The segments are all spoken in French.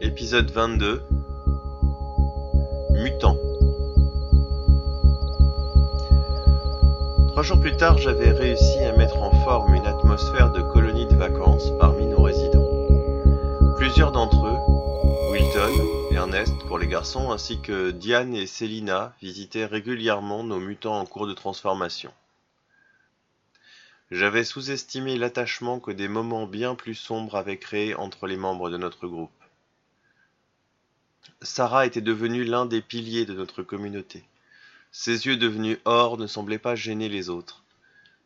Épisode 22 Mutant Trois jours plus tard, j'avais réussi à mettre en forme une atmosphère de colonie de vacances parmi nos résidents. Plusieurs d'entre eux, Wilton, Ernest pour les garçons, ainsi que Diane et Selina, visitaient régulièrement nos mutants en cours de transformation. J'avais sous-estimé l'attachement que des moments bien plus sombres avaient créé entre les membres de notre groupe. Sarah était devenue l'un des piliers de notre communauté. Ses yeux devenus or ne semblaient pas gêner les autres.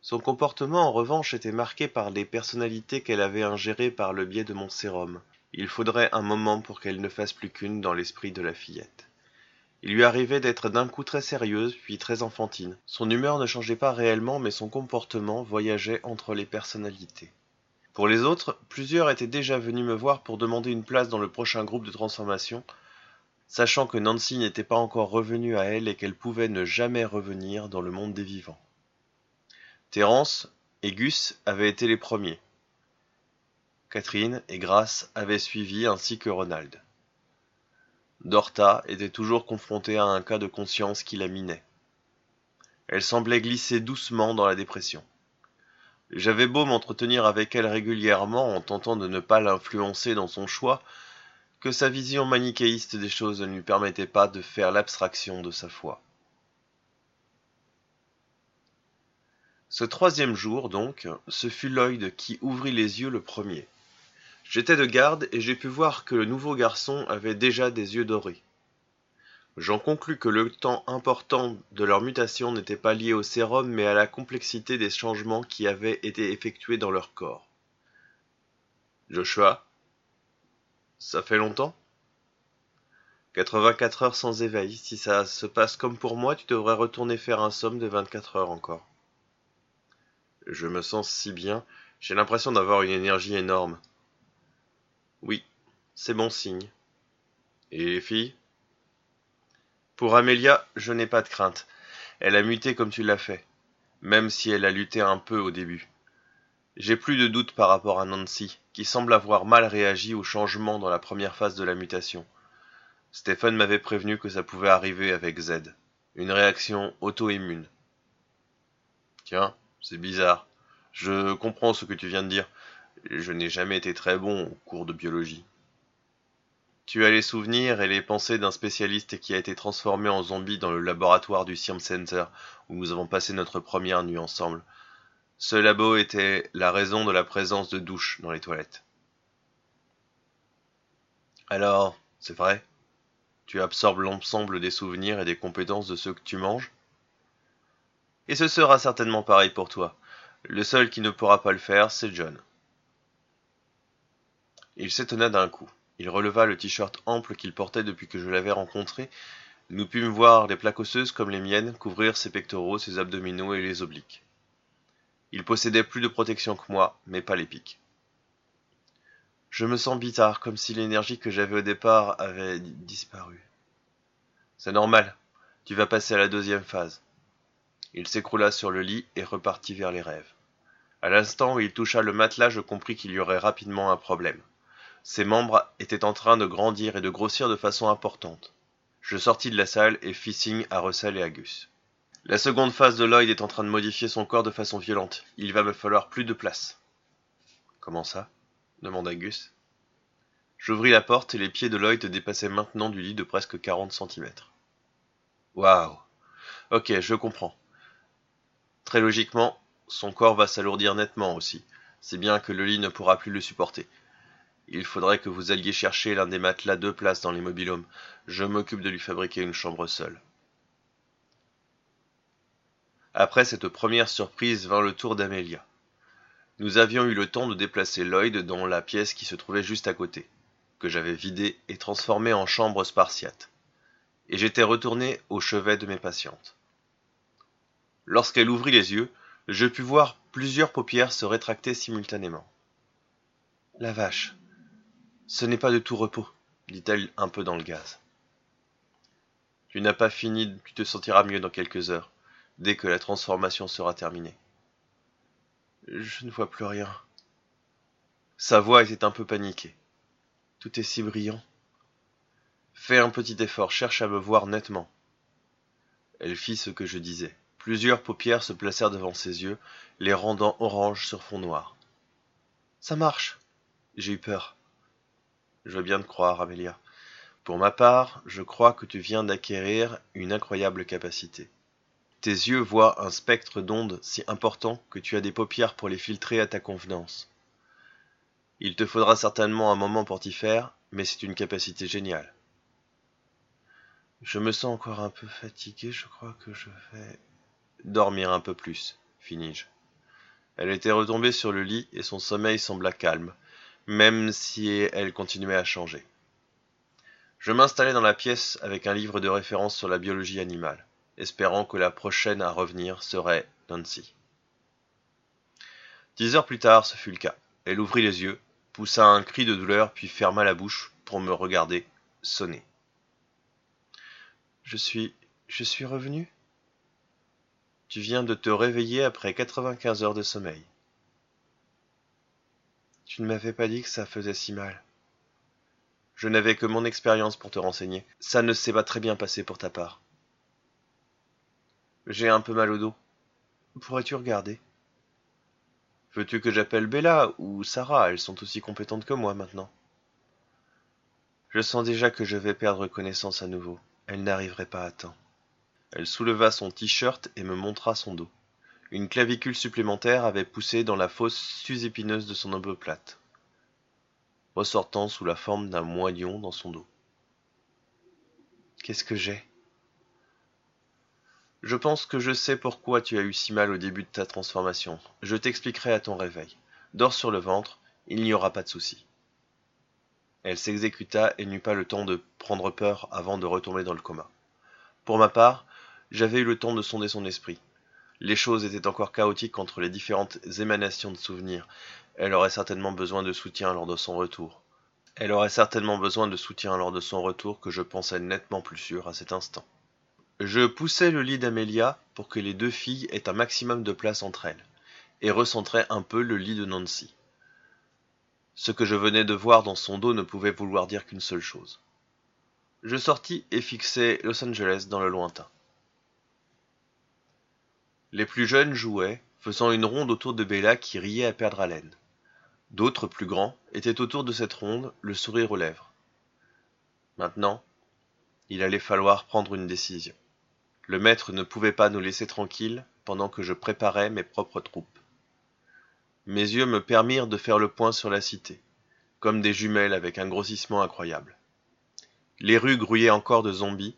Son comportement, en revanche, était marqué par les personnalités qu'elle avait ingérées par le biais de mon sérum. Il faudrait un moment pour qu'elle ne fasse plus qu'une dans l'esprit de la fillette. Il lui arrivait d'être d'un coup très sérieuse, puis très enfantine. Son humeur ne changeait pas réellement, mais son comportement voyageait entre les personnalités. Pour les autres, plusieurs étaient déjà venus me voir pour demander une place dans le prochain groupe de transformation, sachant que Nancy n'était pas encore revenue à elle et qu'elle pouvait ne jamais revenir dans le monde des vivants. Terence et Gus avaient été les premiers. Catherine et Grace avaient suivi ainsi que Ronald. Dorta était toujours confrontée à un cas de conscience qui la minait. Elle semblait glisser doucement dans la dépression. J'avais beau m'entretenir avec elle régulièrement en tentant de ne pas l'influencer dans son choix, que sa vision manichéiste des choses ne lui permettait pas de faire l'abstraction de sa foi. Ce troisième jour, donc, ce fut Lloyd qui ouvrit les yeux le premier. J'étais de garde et j'ai pu voir que le nouveau garçon avait déjà des yeux dorés. J'en conclus que le temps important de leur mutation n'était pas lié au sérum mais à la complexité des changements qui avaient été effectués dans leur corps. Joshua, ça fait longtemps? 84 heures sans éveil. Si ça se passe comme pour moi, tu devrais retourner faire un somme de 24 heures encore. Je me sens si bien, j'ai l'impression d'avoir une énergie énorme. Oui, c'est bon signe. Et les filles? Pour Amélia, je n'ai pas de crainte. Elle a muté comme tu l'as fait, même si elle a lutté un peu au début. J'ai plus de doute par rapport à Nancy, qui semble avoir mal réagi au changement dans la première phase de la mutation. Stéphane m'avait prévenu que ça pouvait arriver avec Z, une réaction auto-immune. Tiens, c'est bizarre. Je comprends ce que tu viens de dire. Je n'ai jamais été très bon au cours de biologie. Tu as les souvenirs et les pensées d'un spécialiste qui a été transformé en zombie dans le laboratoire du Science Center où nous avons passé notre première nuit ensemble. Ce labo était la raison de la présence de douches dans les toilettes. Alors, c'est vrai? Tu absorbes l'ensemble des souvenirs et des compétences de ceux que tu manges? Et ce sera certainement pareil pour toi. Le seul qui ne pourra pas le faire, c'est John. Il s'étonna d'un coup. Il releva le t-shirt ample qu'il portait depuis que je l'avais rencontré. Nous pûmes voir les plaques osseuses comme les miennes couvrir ses pectoraux, ses abdominaux et les obliques. Il possédait plus de protection que moi, mais pas les pics. Je me sens bizarre, comme si l'énergie que j'avais au départ avait disparu. C'est normal. Tu vas passer à la deuxième phase. Il s'écroula sur le lit et repartit vers les rêves. À l'instant où il toucha le matelas, je compris qu'il y aurait rapidement un problème. Ses membres étaient en train de grandir et de grossir de façon importante. Je sortis de la salle et fis signe à Russell et à Gus. La seconde phase de Lloyd est en train de modifier son corps de façon violente. Il va me falloir plus de place. Comment ça? demanda Gus. J'ouvris la porte et les pieds de Lloyd dépassaient maintenant du lit de presque quarante centimètres. Waouh Ok, je comprends. Très logiquement, son corps va s'alourdir nettement aussi, si bien que le lit ne pourra plus le supporter. Il faudrait que vous alliez chercher l'un des matelas deux places dans les mobilhomes. Je m'occupe de lui fabriquer une chambre seule. Après cette première surprise vint le tour d'Amélia. Nous avions eu le temps de déplacer Lloyd dans la pièce qui se trouvait juste à côté, que j'avais vidée et transformée en chambre spartiate. Et j'étais retourné au chevet de mes patientes. Lorsqu'elle ouvrit les yeux, je pus voir plusieurs paupières se rétracter simultanément. La vache, ce n'est pas de tout repos, dit-elle un peu dans le gaz. Tu n'as pas fini, tu te sentiras mieux dans quelques heures, dès que la transformation sera terminée. Je ne vois plus rien. Sa voix était un peu paniquée. Tout est si brillant, Fais un petit effort, cherche à me voir nettement. Elle fit ce que je disais. Plusieurs paupières se placèrent devant ses yeux, les rendant orange sur fond noir. Ça marche. J'ai eu peur. Je veux bien te croire, Amélia. Pour ma part, je crois que tu viens d'acquérir une incroyable capacité. Tes yeux voient un spectre d'ondes si important que tu as des paupières pour les filtrer à ta convenance. Il te faudra certainement un moment pour t'y faire, mais c'est une capacité géniale. Je me sens encore un peu fatigué, je crois que je vais dormir un peu plus, finis-je. Elle était retombée sur le lit et son sommeil sembla calme, même si elle continuait à changer. Je m'installai dans la pièce avec un livre de référence sur la biologie animale, espérant que la prochaine à revenir serait Nancy. Dix heures plus tard, ce fut le cas. Elle ouvrit les yeux, poussa un cri de douleur, puis ferma la bouche pour me regarder sonner. Je suis. je suis revenu Tu viens de te réveiller après quatre-vingt-quinze heures de sommeil. Tu ne m'avais pas dit que ça faisait si mal. Je n'avais que mon expérience pour te renseigner. Ça ne s'est pas très bien passé pour ta part. J'ai un peu mal au dos. Pourrais-tu regarder? Veux-tu que j'appelle Bella ou Sarah? Elles sont aussi compétentes que moi maintenant. Je sens déjà que je vais perdre connaissance à nouveau. Elle n'arriverait pas à temps. Elle souleva son t-shirt et me montra son dos. Une clavicule supplémentaire avait poussé dans la fosse susépineuse de son omoplate, ressortant sous la forme d'un moignon dans son dos. Qu'est-ce que j'ai? Je pense que je sais pourquoi tu as eu si mal au début de ta transformation. Je t'expliquerai à ton réveil. Dors sur le ventre, il n'y aura pas de souci. Elle s'exécuta et n'eut pas le temps de prendre peur avant de retomber dans le coma. Pour ma part, j'avais eu le temps de sonder son esprit. Les choses étaient encore chaotiques entre les différentes émanations de souvenirs. Elle aurait certainement besoin de soutien lors de son retour. Elle aurait certainement besoin de soutien lors de son retour que je pensais nettement plus sûr à cet instant. Je poussai le lit d'Amélia pour que les deux filles aient un maximum de place entre elles, et recentrai un peu le lit de Nancy. Ce que je venais de voir dans son dos ne pouvait vouloir dire qu'une seule chose. Je sortis et fixai Los Angeles dans le lointain. Les plus jeunes jouaient, faisant une ronde autour de Bella qui riait à perdre haleine. D'autres, plus grands, étaient autour de cette ronde, le sourire aux lèvres. Maintenant, il allait falloir prendre une décision. Le maître ne pouvait pas nous laisser tranquilles pendant que je préparais mes propres troupes. Mes yeux me permirent de faire le point sur la cité, comme des jumelles avec un grossissement incroyable. Les rues grouillaient encore de zombies,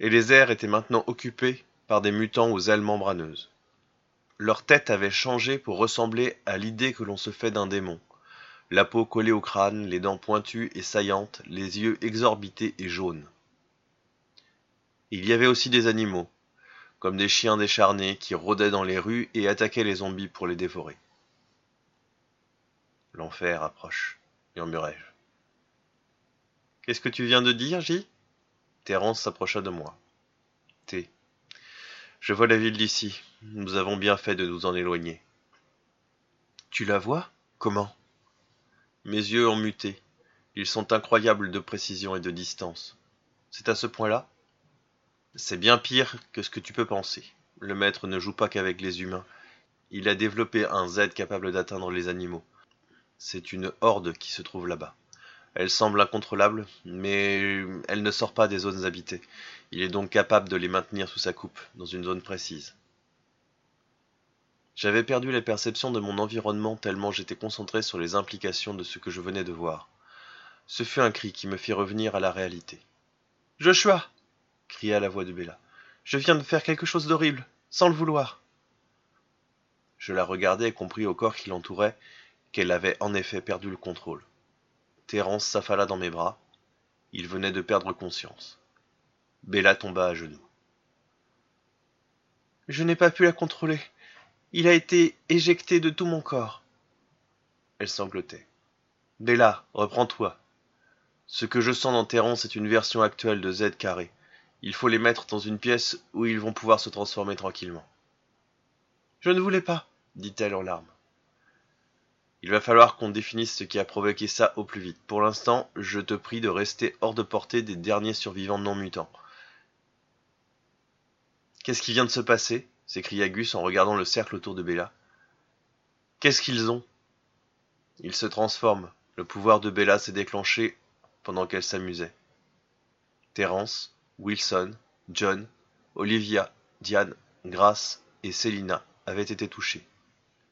et les airs étaient maintenant occupés par des mutants aux ailes membraneuses. Leur tête avait changé pour ressembler à l'idée que l'on se fait d'un démon. La peau collée au crâne, les dents pointues et saillantes, les yeux exorbités et jaunes. Il y avait aussi des animaux, comme des chiens décharnés qui rôdaient dans les rues et attaquaient les zombies pour les dévorer. L'enfer approche, murmurai-je. Qu'est-ce que tu viens de dire, J? Terence s'approcha de moi. T. Je vois la ville d'ici. Nous avons bien fait de nous en éloigner. Tu la vois? Comment? Mes yeux ont muté. Ils sont incroyables de précision et de distance. C'est à ce point-là? C'est bien pire que ce que tu peux penser. Le maître ne joue pas qu'avec les humains. Il a développé un Z capable d'atteindre les animaux. C'est une horde qui se trouve là-bas. Elle semble incontrôlable, mais elle ne sort pas des zones habitées. Il est donc capable de les maintenir sous sa coupe, dans une zone précise. J'avais perdu la perception de mon environnement tellement j'étais concentré sur les implications de ce que je venais de voir. Ce fut un cri qui me fit revenir à la réalité. Joshua cria la voix de Bella. Je viens de faire quelque chose d'horrible, sans le vouloir. Je la regardai et compris au corps qui l'entourait qu'elle avait en effet perdu le contrôle. Thérence s'affala dans mes bras. Il venait de perdre conscience. Bella tomba à genoux. Je n'ai pas pu la contrôler. Il a été éjecté de tout mon corps. Elle sanglotait. Bella, reprends-toi. Ce que je sens dans Thérence est une version actuelle de Z carré. Il faut les mettre dans une pièce où ils vont pouvoir se transformer tranquillement. Je ne voulais pas, dit-elle en larmes. Il va falloir qu'on définisse ce qui a provoqué ça au plus vite. Pour l'instant, je te prie de rester hors de portée des derniers survivants non mutants. Qu'est-ce qui vient de se passer? s'écria Gus en regardant le cercle autour de Bella. Qu'est-ce qu'ils ont? Ils se transforment. Le pouvoir de Bella s'est déclenché pendant qu'elle s'amusait. Terence, Wilson, John, Olivia, Diane, Grace et Selina avaient été touchés.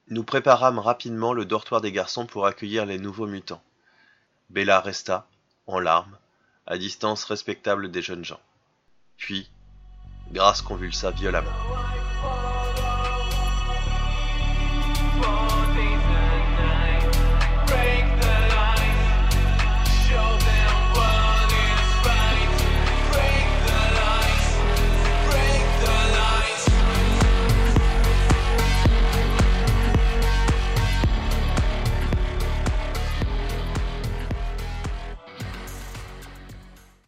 Nous préparâmes rapidement le dortoir des garçons pour accueillir les nouveaux mutants. Bella resta, en larmes, à distance respectable des jeunes gens. Puis, Grace convulsa violemment.